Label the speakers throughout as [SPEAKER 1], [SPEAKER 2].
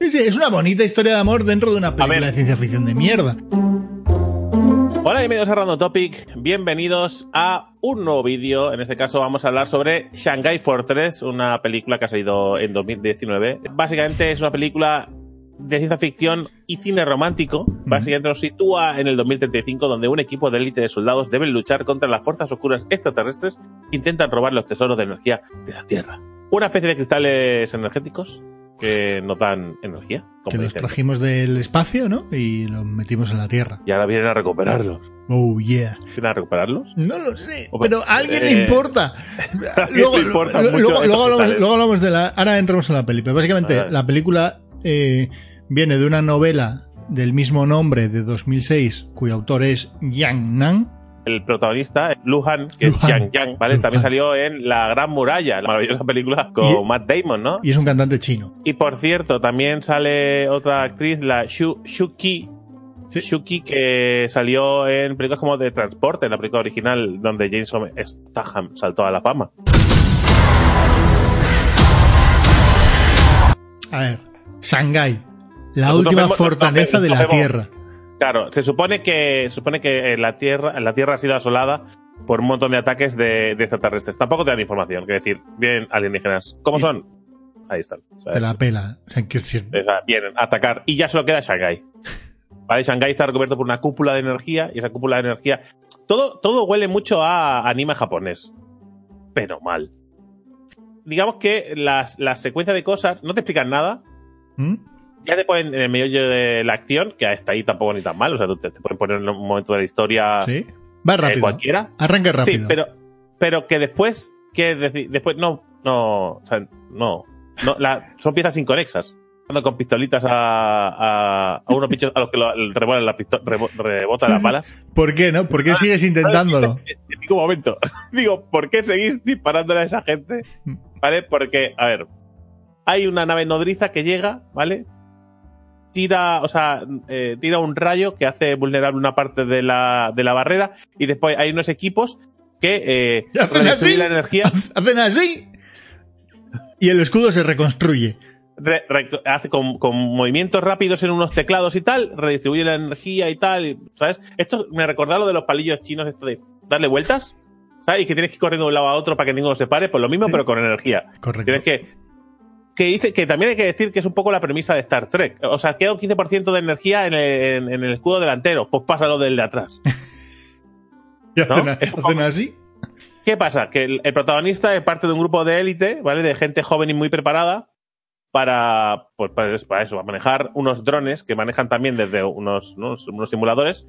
[SPEAKER 1] Sí, sí, es una bonita historia de amor dentro de una película de ciencia ficción de mierda.
[SPEAKER 2] Hola, bienvenidos a Random Topic. Bienvenidos a un nuevo vídeo. En este caso vamos a hablar sobre Shanghai Fortress, una película que ha salido en 2019. Básicamente es una película de ciencia ficción y cine romántico. Básicamente nos sitúa en el 2035, donde un equipo de élite de soldados deben luchar contra las fuerzas oscuras extraterrestres que intentan robar los tesoros de energía de la Tierra. Una especie de cristales energéticos que nos dan energía.
[SPEAKER 1] Que los trajimos del espacio, ¿no? Y los metimos en la Tierra.
[SPEAKER 2] Y ahora vienen a recuperarlos.
[SPEAKER 1] Oh, yeah.
[SPEAKER 2] ¿Vienen a recuperarlos?
[SPEAKER 1] No lo sé, pero a alguien le importa.
[SPEAKER 2] luego, importa mucho
[SPEAKER 1] luego,
[SPEAKER 2] estos
[SPEAKER 1] luego hablamos,
[SPEAKER 2] cristales.
[SPEAKER 1] luego hablamos de la... Ahora entramos en la película. Básicamente,
[SPEAKER 2] Ah.
[SPEAKER 1] la película eh, viene de una novela del mismo nombre de 2006, cuyo autor es Yang Nan.
[SPEAKER 2] El protagonista, Luhan, que
[SPEAKER 1] Luhan.
[SPEAKER 2] es Yang Yang, ¿vale?
[SPEAKER 1] Luhan.
[SPEAKER 2] También salió en La Gran Muralla, la maravillosa película con
[SPEAKER 1] Y-
[SPEAKER 2] Matt Damon, ¿no?
[SPEAKER 1] Y es un cantante chino.
[SPEAKER 2] Y por cierto, también sale otra actriz, la Shu, Shuki,
[SPEAKER 1] Sí.
[SPEAKER 2] Shuki, que salió en películas como de transporte, en la película original, donde Jason Statham saltó a la fama.
[SPEAKER 1] A ver, Shanghái, la
[SPEAKER 2] Nosotros
[SPEAKER 1] última
[SPEAKER 2] vemos-
[SPEAKER 1] fortaleza de la
[SPEAKER 2] vemos-
[SPEAKER 1] Tierra.
[SPEAKER 2] Claro, se supone que, se supone que eh, la Tierra, la Tierra ha sido asolada por un montón de ataques de, de extraterrestres. Tampoco te dan información, quiero decir, vienen alienígenas. ¿Cómo son? Ahí están. ¿sabes?
[SPEAKER 1] Te la pela. O sea, decir,
[SPEAKER 2] vienen a atacar y ya solo queda Shanghái. ¿Vale? Shanghái está recubierto por una cúpula de energía y esa cúpula de energía. Todo, todo huele mucho a anime japonés. Pero mal. Digamos que las, las secuencias de cosas no te explican nada.
[SPEAKER 1] ¿Mm?
[SPEAKER 2] Ya te ponen en el medio de la acción, que hasta ahí tampoco ni tan mal. O sea, tú te, te pueden poner en un momento de la historia
[SPEAKER 1] ¿Sí? Va
[SPEAKER 2] eh,
[SPEAKER 1] rápido.
[SPEAKER 2] cualquiera.
[SPEAKER 1] Arranca rápido.
[SPEAKER 2] Sí, pero, pero que después, que después no, no, o sea, no, no la- son piezas inconexas. Con pistolitas a, a, a unos bichos a los que lo, rebotan las pisto- rebo- rebotan
[SPEAKER 1] Sí,
[SPEAKER 2] las
[SPEAKER 1] sí.
[SPEAKER 2] balas.
[SPEAKER 1] ¿Por qué, no? ¿Por qué sigues intentándolo?
[SPEAKER 2] En ningún momento. Digo, ¿por qué seguís disparándole a esa gente?
[SPEAKER 1] Mm.
[SPEAKER 2] ¿Vale? Porque, a ver, hay una nave nodriza que llega, ¿vale? Tira, o sea, eh, tira un rayo que hace vulnerable una parte de la, de la barrera y después hay unos equipos que eh,
[SPEAKER 1] ¿Y hacen así?
[SPEAKER 2] la energía,
[SPEAKER 1] Hacen así y el escudo se reconstruye.
[SPEAKER 2] re- re- hace con, con movimientos rápidos en unos teclados y tal, redistribuye la energía y tal, y, ¿sabes? Esto me recordaba lo de los palillos chinos, esto de darle vueltas, ¿sabes? Y que tienes que ir corriendo de un lado a otro para que ninguno se pare, pues lo mismo, pero con energía.
[SPEAKER 1] Correcto.
[SPEAKER 2] Tienes que. Que dice que también hay que decir que es un poco la premisa de Star Trek. O sea, queda un 15% de energía en el, en- en el escudo delantero. Pues pásalo del de atrás.
[SPEAKER 1] ¿Y hacen,
[SPEAKER 2] ¿no?
[SPEAKER 1] a- hacen así?
[SPEAKER 2] ¿Qué pasa? Que el, el protagonista es parte de un grupo de élite, ¿vale? De gente joven y muy preparada para, pues, para, eso, para eso, para manejar unos drones que manejan también desde unos, unos, unos simuladores.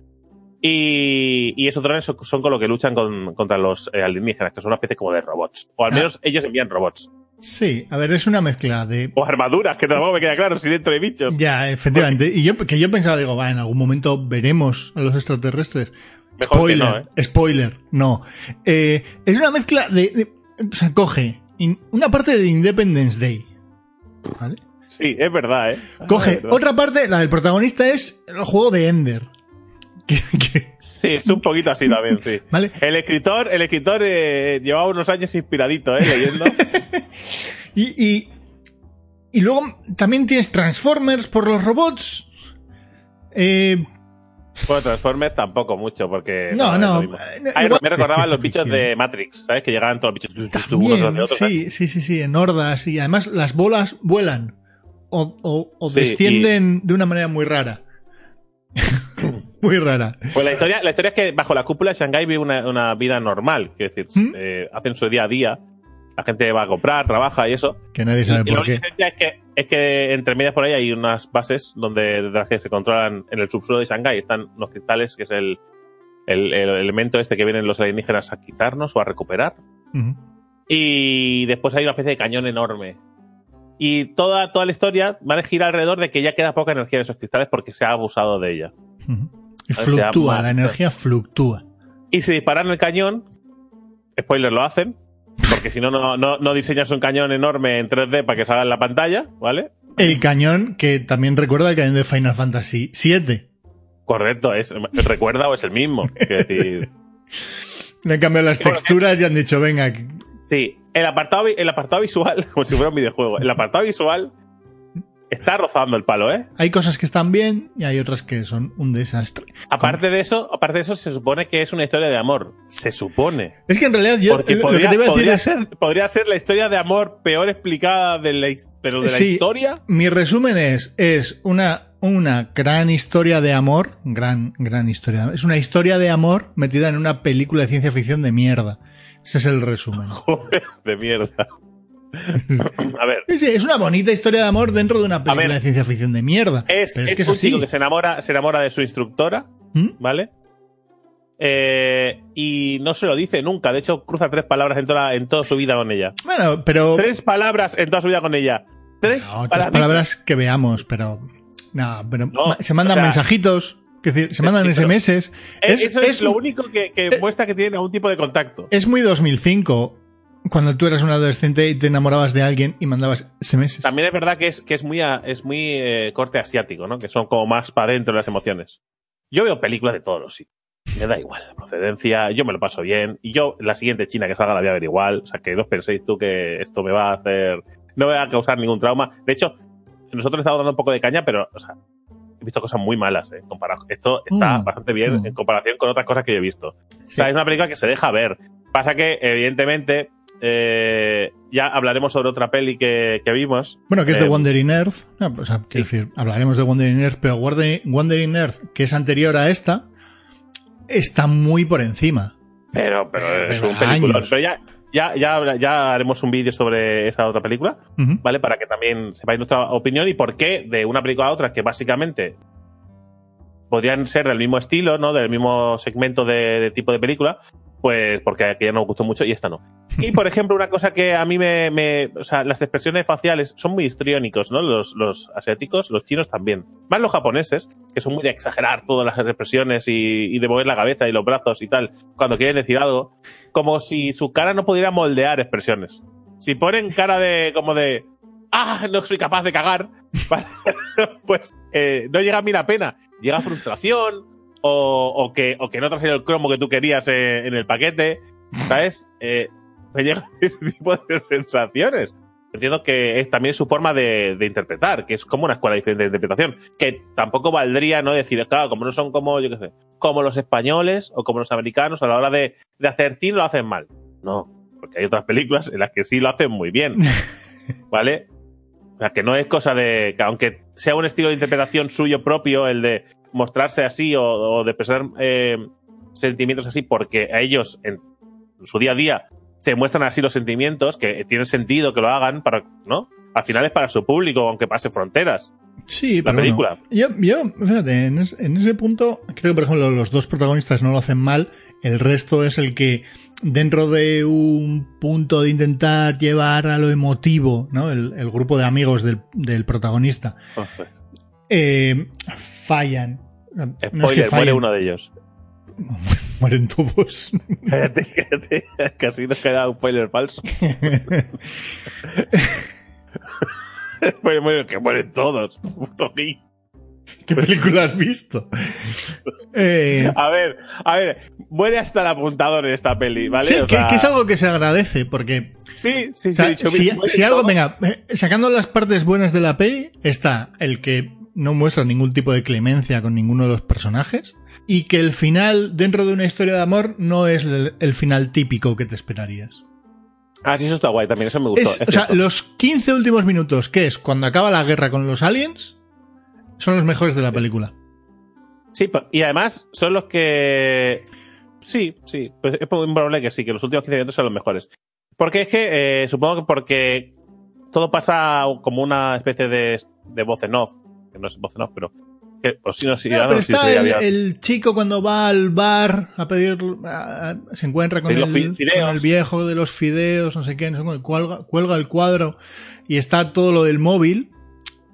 [SPEAKER 2] Y, y esos drones son, son con lo que luchan con- contra los eh, alienígenas, que son una especie como de robots. O al
[SPEAKER 1] Ah.
[SPEAKER 2] menos ellos envían robots.
[SPEAKER 1] Sí, a ver, es una mezcla de...
[SPEAKER 2] O armaduras, que tampoco me queda claro si dentro hay bichos.
[SPEAKER 1] Ya, efectivamente. Y yo, que yo pensaba, digo, va, en algún momento veremos a los extraterrestres.
[SPEAKER 2] Mejor que
[SPEAKER 1] spoiler,
[SPEAKER 2] no, ¿eh?
[SPEAKER 1] spoiler, no. Eh, es una mezcla de, de- O sea, coge in- una parte de Independence Day. ¿Vale?
[SPEAKER 2] Sí, es verdad, ¿eh?
[SPEAKER 1] Coge
[SPEAKER 2] Ah, verdad.
[SPEAKER 1] otra parte, la del protagonista es el juego de Ender.
[SPEAKER 2] Sí, es un poquito así también, sí.
[SPEAKER 1] ¿Vale?
[SPEAKER 2] El escritor, el escritor eh, llevaba unos años inspiradito, ¿eh? Leyendo.
[SPEAKER 1] Y, y, y luego también tienes Transformers por los robots. Eh,
[SPEAKER 2] bueno, Transformers tampoco mucho, porque...
[SPEAKER 1] no, no. eh,
[SPEAKER 2] Ay,
[SPEAKER 1] igual-
[SPEAKER 2] me recordaban los bichos de Matrix, ¿sabes? Que llegaban todos los bichos unos tras de otros.
[SPEAKER 1] sí, sí, sí, sí, en hordas. Y además las bolas vuelan. O, o- o
[SPEAKER 2] Sí,
[SPEAKER 1] descienden de una manera muy rara. muy rara.
[SPEAKER 2] Pues la historia, la historia es que bajo la cúpula de Shanghái vive una, una vida normal. Es decir,
[SPEAKER 1] ¿Mm?
[SPEAKER 2] eh, hacen su día a día. La gente va a comprar, trabaja y eso.
[SPEAKER 1] Que nadie
[SPEAKER 2] Y,
[SPEAKER 1] sabe
[SPEAKER 2] y
[SPEAKER 1] por qué.
[SPEAKER 2] única diferencia es que, es que entre medias por ahí hay unas bases donde de las que se controlan en el subsuelo de Shanghái. Están unos cristales, que es el, el, el elemento este que vienen los alienígenas a quitarnos o a recuperar. Y después hay una especie de cañón enorme. Y toda, toda la historia va a girar alrededor de que ya queda poca energía en esos cristales porque se ha abusado de ella.
[SPEAKER 1] Y fluctúa, la energía fluctúa.
[SPEAKER 2] Y si disparan el cañón, spoiler lo hacen, porque si no, no, no diseñas un cañón enorme en 3D para que salga en la pantalla, ¿vale?
[SPEAKER 1] El cañón que también recuerda el cañón de Final Fantasy VII.
[SPEAKER 2] Correcto, es, recuerda o es el mismo. decir...
[SPEAKER 1] Le han cambiado las texturas y han dicho, venga.
[SPEAKER 2] Sí, el apartado, el apartado visual, como si fuera un videojuego, el apartado visual está rozando el palo, ¿eh?
[SPEAKER 1] Hay cosas que están bien y hay otras que son un desastre.
[SPEAKER 2] Aparte de eso, aparte de eso, se supone que es una historia de amor. Se supone.
[SPEAKER 1] Es que en realidad yo
[SPEAKER 2] Porque podría, podría ser, podría ser la historia de amor peor explicada de la, pero de la historia.
[SPEAKER 1] Mi resumen es, es una, una gran historia de amor, gran, gran historia. Es una historia de amor metida en una película de ciencia ficción de mierda. Ese es el resumen.
[SPEAKER 2] Joder, de mierda. a ver.
[SPEAKER 1] es una bonita historia de amor dentro de una película de ciencia ficción de mierda.
[SPEAKER 2] Es, es, que es un chico que se enamora, se enamora de su instructora, ¿Mm? ¿vale? Eh, y no se lo dice nunca. De hecho, cruza tres palabras en toda, en toda su vida con ella.
[SPEAKER 1] Bueno, pero.
[SPEAKER 2] Tres palabras en toda su vida con ella. Tres,
[SPEAKER 1] palabras que veamos, pero. No, pero se mandan mensajitos. Decir, se mandan SMS.
[SPEAKER 2] Es, eso es, lo único que, que eh, muestra que tienen algún tipo de contacto.
[SPEAKER 1] Es muy 2005 cuando tú eras un adolescente y te enamorabas de alguien y mandabas SMS.
[SPEAKER 2] También es verdad que es, que es muy, es muy eh, corte asiático, ¿no? Que son como más para adentro las emociones. Yo veo películas de todos los sitios. Me da igual la procedencia, yo me lo paso bien. Y yo, la siguiente China que salga la voy a ver igual. O sea, que no os penséis tú que esto me va a hacer. No me va a causar ningún trauma. De hecho, nosotros estamos dando un poco de caña, pero, o sea, he visto cosas muy malas, ¿eh? Comparado. Esto está mm. bastante bien mm. en comparación con otras cosas que yo he visto. O sea, es una película que se deja ver. Pasa que, evidentemente, eh, ya hablaremos sobre otra peli que, vimos.
[SPEAKER 1] Bueno, que es de eh, Wandering Earth. o sea, quiero decir, hablaremos de Wandering Earth, pero Wandering Earth, que es anterior a esta, está muy por encima.
[SPEAKER 2] Pero, pero, es un película. Pero ya, ya, ya, ya haremos un vídeo sobre esa otra película, ¿vale? Para que también sepáis nuestra opinión y por qué de una película a otra, que básicamente podrían ser del mismo estilo, ¿no? Del mismo segmento de tipo de película, pues porque aquella nos gustó mucho y esta no. Y por ejemplo, una cosa que a mí me, o sea, las expresiones faciales son muy histriónicos, ¿no? Los, los asiáticos, los chinos también. Más los japoneses, que son muy de exagerar todas las expresiones y, de mover la cabeza y los brazos y tal, cuando quieren decir algo, como si su cara no pudiera moldear expresiones. Si ponen cara de, como de, ah, no soy capaz de cagar, pues eh, no llega a mí la pena. Llega frustración, o, que, o que no te ha salido el cromo que tú querías en, el paquete, ¿sabes? Eh, me llegan ese tipo de sensaciones. Entiendo que es también su forma de, interpretar, que es como una escuela diferente de interpretación, que tampoco valdría no decir, claro, como no son como, yo qué sé, como los españoles o como los americanos a la hora de, de hacer cine lo hacen mal. No, porque hay otras películas en las que sí lo hacen muy bien. ¿Vale? O sea, que no es cosa de. que aunque sea un estilo de interpretación suyo propio, el de mostrarse así o, de expresar eh, sentimientos así porque a ellos en su día a día se muestran así los sentimientos, que tiene sentido que lo hagan para, ¿no? Al final es para su público, aunque pase fronteras.
[SPEAKER 1] Sí, la película. yo, yo, fíjate, en, ese punto, creo que por ejemplo los dos protagonistas no lo hacen mal, el resto es el que dentro de un punto de intentar llevar a lo emotivo, ¿no? El, grupo de amigos del, protagonista, eh, fallan.
[SPEAKER 2] Spoiler, muere uno de ellos.
[SPEAKER 1] Mueren todos.
[SPEAKER 2] Cállate, cállate. Casi nos queda un spoiler falso. que mueren todos. Puto
[SPEAKER 1] ¿Qué película has visto?
[SPEAKER 2] Eh, a ver, a ver, muere hasta el apuntador en esta peli, ¿vale?
[SPEAKER 1] Sí, que, es algo que se agradece, porque.
[SPEAKER 2] Sí, sí, sí.
[SPEAKER 1] si, si algo, venga, eh, sacando las partes buenas de la peli, está el que no muestra ningún tipo de clemencia con ninguno de los personajes y que el final dentro de una historia de amor no es el, final típico que te esperarías.
[SPEAKER 2] Ah, sí, eso está guay también, eso me gustó.
[SPEAKER 1] o sea, los 15 últimos minutos, que es cuando acaba la guerra con los aliens, son los mejores de la película.
[SPEAKER 2] Sí, y además son los que... Sí, sí, pues es probable que sí, que los últimos 15 minutos son los mejores. Porque es que, eh, supongo que porque todo pasa como una especie de, de voz en off que no es voz pero si no,
[SPEAKER 1] pero está el, chico cuando va al bar a pedir, se encuentra con el, viejo de los fideos, no sé qué, no sé cuelga, el cuadro y está todo lo del móvil.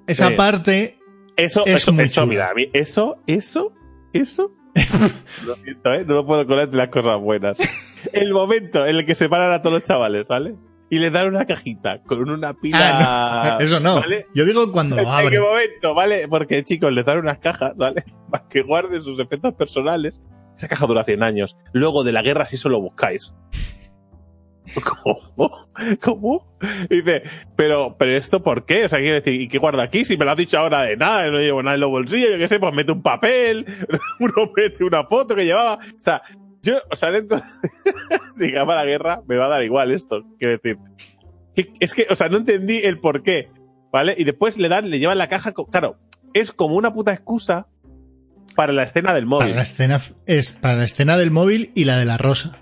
[SPEAKER 1] Esa parte.
[SPEAKER 2] Eso, es eso, eso, mira, eso, eso, eso. lo siento, ¿eh? No lo puedo colar de las cosas buenas. El momento en el que se paran a todos los chavales, ¿vale? Y le dan una cajita con una pila.
[SPEAKER 1] Ah, eso no. Yo digo cuando lo abren.
[SPEAKER 2] ¿En qué momento, vale? Porque chicos, le dan unas cajas, ¿vale? Para que guarden sus efectos personales. Esa caja dura 100 años. Luego de la guerra, si solo buscáis. ¿Cómo? ¿Cómo? dice, pero, pero esto ¿por qué? O sea, quiero decir, ¿y qué guarda aquí? Si me lo has dicho ahora de nada, no llevo nada en los bolsillos, yo qué sé, pues mete un papel, uno mete una foto que llevaba. O sea, yo, o sea, dentro, si acaba la guerra, me va a dar igual esto. Quiero decir, es que, o sea, no entendí el por qué, ¿vale? Y después le dan, le llevan la caja, claro, es como una puta excusa para la escena del móvil.
[SPEAKER 1] Para la escena, es para la escena del móvil y la de la rosa.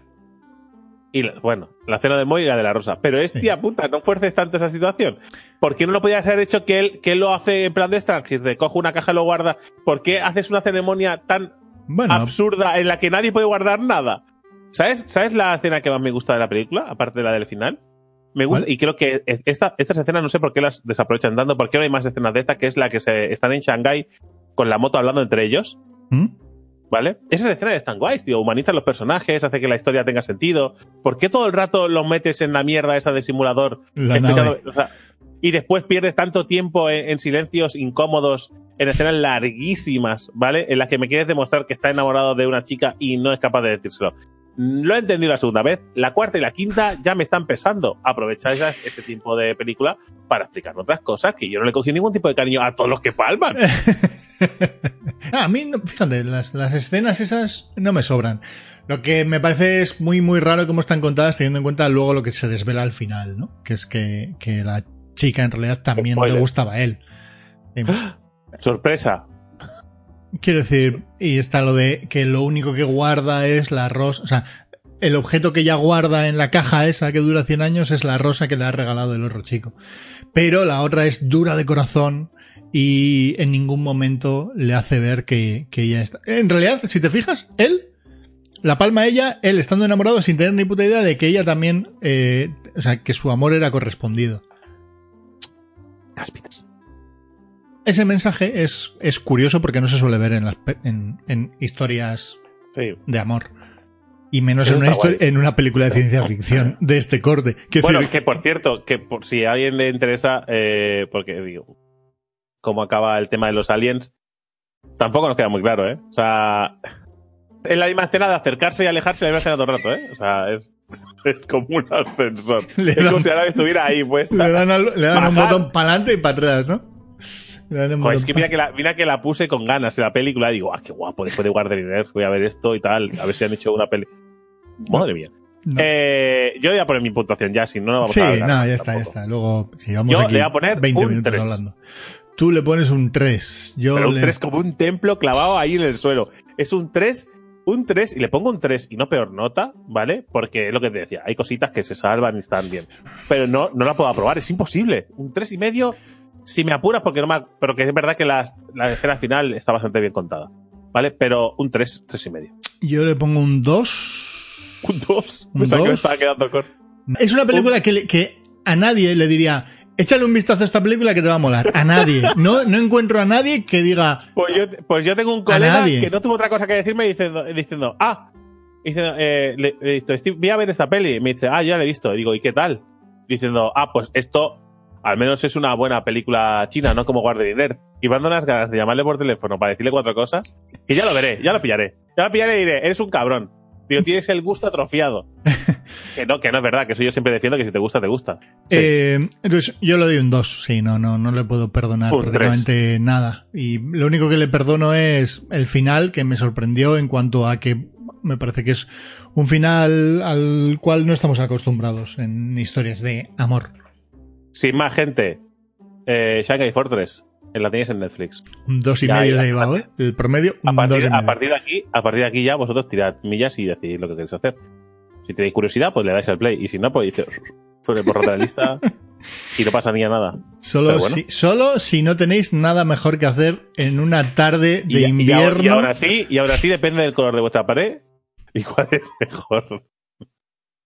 [SPEAKER 2] Y bueno, la escena del móvil y la de la rosa. Pero es tía puta, no fuerces tanto esa situación. ¿Por qué no lo podías haber hecho que él, que él lo hace en plan de extranjero? Coge una caja y lo guarda. ¿Por qué haces una ceremonia tan absurda en la que nadie puede guardar nada. ¿Sabes? ¿Sabes la escena que más me gusta de la película, aparte de la del final? Me gusta, y creo que esta, estas escenas no sé por qué las desaprovechan dando, porque no hay más escenas de esta, que es la que se están en Shanghai con la moto hablando entre ellos. ¿Mm? ¿Vale? Esas escenas están guays, tío. Humanizan los personajes, hace que la historia tenga sentido. ¿Por qué todo el rato los metes en la mierda esa de simulador? Y después pierdes tanto tiempo en silencios incómodos en escenas larguísimas, ¿vale? En las que me quieres demostrar que está enamorado de una chica y no es capaz de decírselo. Lo he entendido la segunda vez. La cuarta y la quinta ya me están pesando. Aprovecháis ese tiempo de película para explicar otras cosas que yo no le cogí ningún tipo de cariño a todos los que palman.
[SPEAKER 1] a mí, fíjate, las, escenas esas no me sobran. Lo que me parece es muy, muy raro cómo están contadas, teniendo en cuenta luego lo que se desvela al final, ¿no? Que es que, la chica en realidad también le gustaba a él.
[SPEAKER 2] Sorpresa.
[SPEAKER 1] Quiero decir, y está lo de que lo único que guarda es la rosa, o sea, el objeto que ya guarda en la caja esa que dura 100 años es la rosa que le ha regalado el otro chico. Pero la otra es dura de corazón y en ningún momento le hace ver que, que ella está. En realidad, si te fijas, él la palma ella, él estando enamorado sin tener ni puta idea de que ella también, eh, o sea, que su amor era correspondido.
[SPEAKER 2] Cáspitas
[SPEAKER 1] ese mensaje es, es curioso porque no se suele ver en, en, historias de amor. Y menos en una, en una, película de ciencia ficción de este corte.
[SPEAKER 2] bueno, que por cierto, que por si a alguien le interesa, eh, porque digo, cómo acaba el tema de los aliens, tampoco nos queda muy claro, ¿eh? O sea, es la misma escena de acercarse y alejarse la misma escena todo el rato, ¿eh? O sea, es, es como un ascensor. es como si ahora estuviera ahí puesta.
[SPEAKER 1] Le dan, le dan un botón para adelante y para atrás, ¿no?
[SPEAKER 2] es que mira que, la, mira que la puse con ganas en la película. Digo, ah, qué guapo, después de Guardian voy a ver esto y tal. A ver si han hecho una peli. Madre mía. Eh, yo voy a poner mi puntuación ya, si no, no vamos
[SPEAKER 1] a
[SPEAKER 2] Sí,
[SPEAKER 1] no, ya está, ya está. Luego, si vamos
[SPEAKER 2] yo
[SPEAKER 1] aquí
[SPEAKER 2] le voy a poner
[SPEAKER 1] 20 minutos hablando. Tú le pones un 3. Yo
[SPEAKER 2] Pero un 3 como un templo clavado ahí en el suelo. Es un 3 un 3 y le pongo un 3 y no peor nota, ¿vale? Porque es lo que te decía, hay cositas que se salvan y están bien. Pero no, no la puedo aprobar, es imposible. Un 3 y medio si me apuras, porque no me, pero que es verdad que la, la escena final está bastante bien contada. ¿Vale? Pero un 3, 3 y medio.
[SPEAKER 1] Yo le pongo un 2.
[SPEAKER 2] ¿Un 2? Me estaba quedando con.
[SPEAKER 1] Es una película que, que a nadie le diría, échale un vistazo a esta película que te va a molar. A nadie. No, no encuentro a nadie que diga.
[SPEAKER 2] Pues yo, pues yo tengo un colega que no tuvo otra cosa que decirme diciendo, diciendo ah, diciendo, eh, le, le, voy a ver esta peli. Y me dice, ah, ya la he visto. Y digo, ¿y qué tal? Diciendo, ah, pues esto al menos es una buena película china, no como Guardian Earth. Y me unas ganas de llamarle por teléfono para decirle cuatro cosas. Y ya lo veré, ya lo pillaré. Ya lo pillaré y diré, eres un cabrón. Digo, tienes el gusto atrofiado. Que no, que no es verdad, que eso yo siempre defiendo que si te gusta, te gusta.
[SPEAKER 1] Eh, entonces, yo le doy un 2, sí, no, no, no le puedo perdonar prácticamente nada. Y lo único que le perdono es el final, que me sorprendió en cuanto a que me parece que es un final al cual no estamos acostumbrados en historias de amor.
[SPEAKER 2] Sin más gente, eh, Shanghai Fortress. La tenéis en Netflix.
[SPEAKER 1] Un dos y medio le ha ¿eh? El promedio,
[SPEAKER 2] a partir, a partir, de aquí, a partir de aquí ya vosotros tirad millas y decidís lo que queréis hacer. Si tenéis curiosidad, pues le dais al play. Y si no, pues dices, fuera borrar la lista. y no pasaría nada.
[SPEAKER 1] Solo, si, solo si no tenéis nada mejor que hacer en una tarde de invierno.
[SPEAKER 2] Y, ahora sí, y ahora sí depende del color de vuestra pared y cuál es mejor.